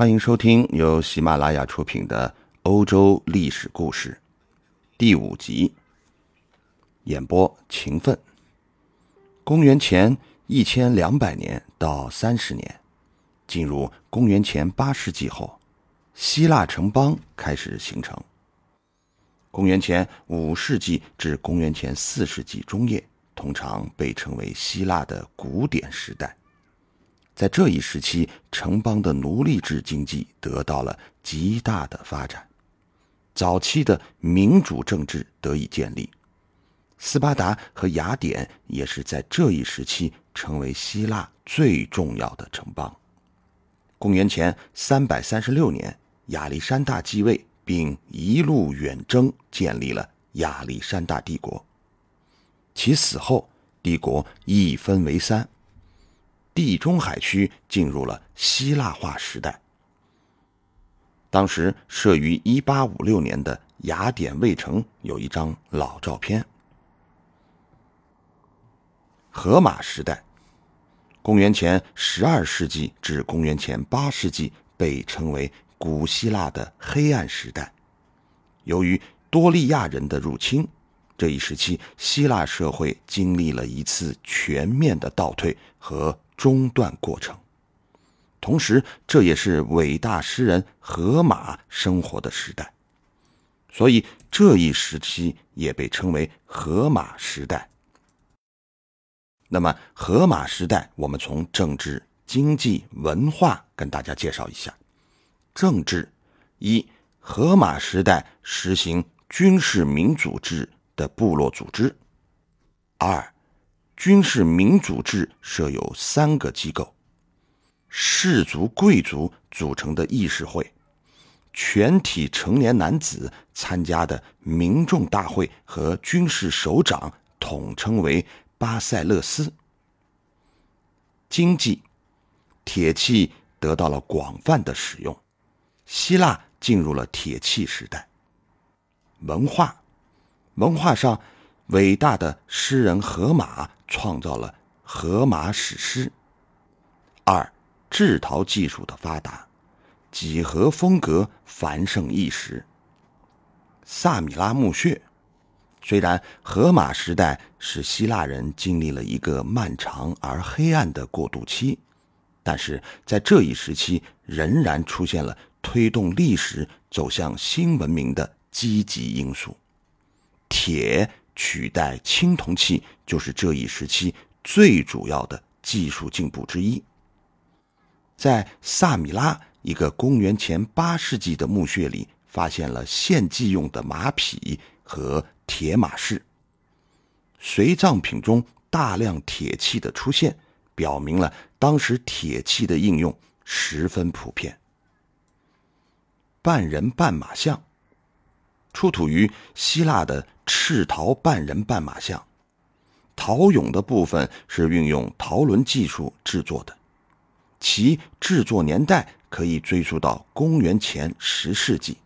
欢迎收听由喜马拉雅出品的《欧洲历史故事》第五集，演播勤奋。公元前一千两百年到三十年，进入公元前八世纪后，希腊城邦开始形成。公元前五世纪至公元前四世纪中叶，通常被称为希腊的古典时代。在这一时期，城邦的奴隶制经济得到了极大的发展，早期的民主政治得以建立。斯巴达和雅典也是在这一时期成为希腊最重要的城邦。公元前三百三十六年，亚历山大继位，并一路远征，建立了亚历山大帝国。其死后，帝国一分为三。地中海区进入了希腊化时代。当时设于1856年的雅典卫城有一张老照片。荷马时代，公元前12世纪至公元前8世纪被称为古希腊的黑暗时代。由于多利亚人的入侵，这一时期希腊社会经历了一次全面的倒退和。中断过程，同时这也是伟大诗人荷马生活的时代，所以这一时期也被称为荷马时代。那么，荷马时代，我们从政治、经济、文化跟大家介绍一下。政治一，荷马时代实行军事民主制的部落组织；二。军事民主制设有三个机构：士族、贵族组成的议事会，全体成年男子参加的民众大会和军事首长统称为巴塞勒斯。经济，铁器得到了广泛的使用，希腊进入了铁器时代。文化，文化上。伟大的诗人荷马创造了《荷马史诗》。二，制陶技术的发达，几何风格繁盛一时。萨米拉墓穴，虽然荷马时代使希腊人经历了一个漫长而黑暗的过渡期，但是在这一时期仍然出现了推动历史走向新文明的积极因素。铁。取代青铜器就是这一时期最主要的技术进步之一。在萨米拉一个公元前八世纪的墓穴里，发现了献祭用的马匹和铁马饰。随葬品中大量铁器的出现，表明了当时铁器的应用十分普遍。半人半马像，出土于希腊的。赤陶半人半马像，陶俑的部分是运用陶轮技术制作的，其制作年代可以追溯到公元前十世纪，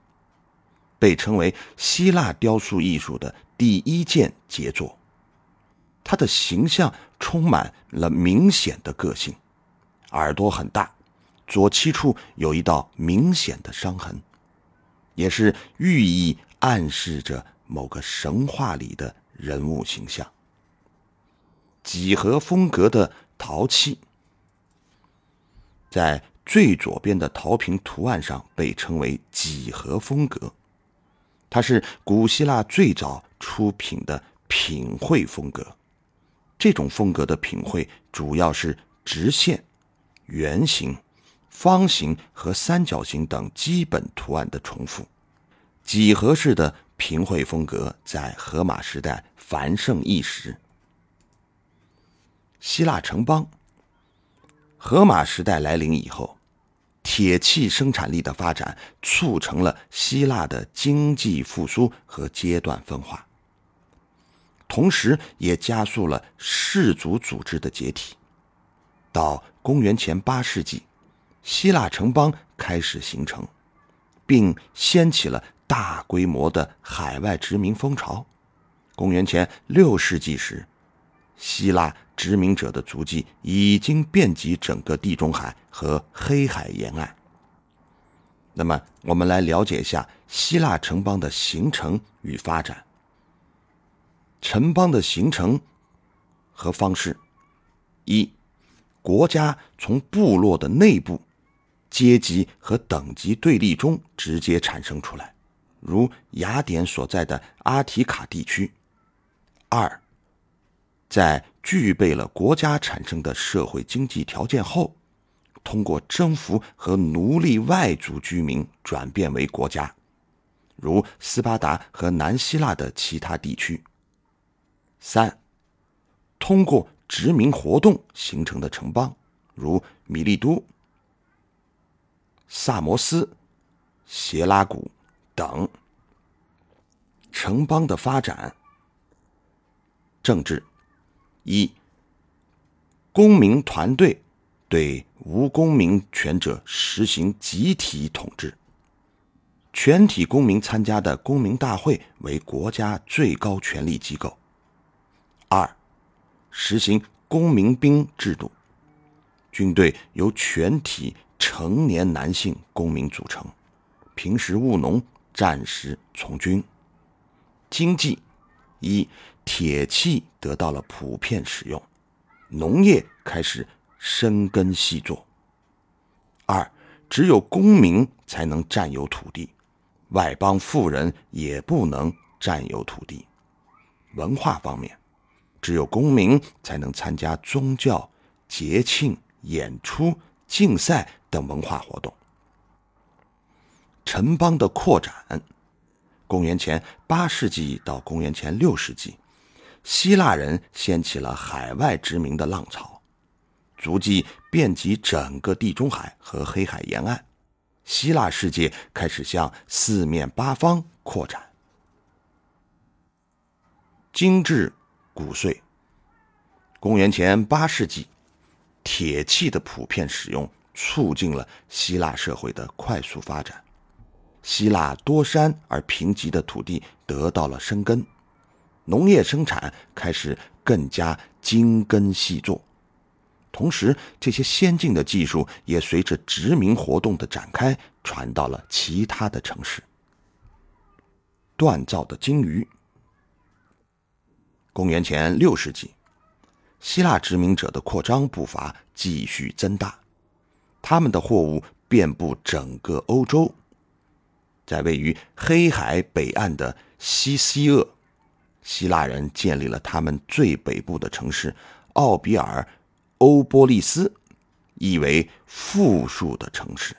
被称为希腊雕塑艺术的第一件杰作。它的形象充满了明显的个性，耳朵很大，左膝处有一道明显的伤痕，也是寓意暗示着。某个神话里的人物形象，几何风格的陶器，在最左边的陶瓶图案上被称为几何风格，它是古希腊最早出品的品绘风格。这种风格的品绘主要是直线、圆形、方形和三角形等基本图案的重复，几何式的。平绘风格在荷马时代繁盛一时。希腊城邦。荷马时代来临以后，铁器生产力的发展促成了希腊的经济复苏和阶段分化，同时也加速了氏族组织的解体。到公元前八世纪，希腊城邦开始形成，并掀起了。大规模的海外殖民风潮。公元前六世纪时，希腊殖民者的足迹已经遍及整个地中海和黑海沿岸。那么，我们来了解一下希腊城邦的形成与发展。城邦的形成和方式：一、国家从部落的内部阶级和等级对立中直接产生出来，如雅典所在的阿提卡地区；二、在具备了国家产生的社会经济条件后。通过征服和奴隶外族居民转变为国家，如斯巴达和南希腊的其他地区。三，通过殖民活动形成的城邦，如米利都、萨摩斯、斜拉古等。城邦的发展，政治一，公民团队。对无公民权者实行集体统治，全体公民参加的公民大会为国家最高权力机构。二，实行公民兵制度，军队由全体成年男性公民组成，平时务农，战时从军。经济，一铁器得到了普遍使用，农业开始。深耕细作。二，只有公民才能占有土地，外邦富人也不能占有土地。文化方面，只有公民才能参加宗教、节庆、演出、竞赛等文化活动。城邦的扩展，公元前八世纪到公元前六世纪，希腊人掀起了海外殖民的浪潮。足迹遍及整个地中海和黑海沿岸，希腊世界开始向四面八方扩展。精致骨髓。公元前八世纪，铁器的普遍使用促进了希腊社会的快速发展。希腊多山而贫瘠的土地得到了生根，农业生产开始更加精耕细作。同时，这些先进的技术也随着殖民活动的展开，传到了其他的城市。锻造的鲸鱼。公元前六世纪，希腊殖民者的扩张步伐继续增大，他们的货物遍布整个欧洲。在位于黑海北岸的西西厄，希腊人建立了他们最北部的城市奥比尔。欧波利斯，意为富庶的城市。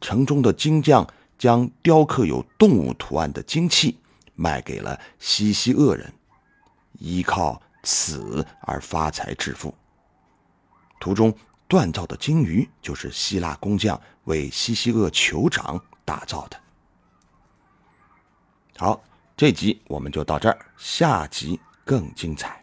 城中的金匠将雕刻有动物图案的金器卖给了西西厄人，依靠此而发财致富。图中锻造的金鱼就是希腊工匠为西西厄酋长打造的。好，这集我们就到这儿，下集更精彩。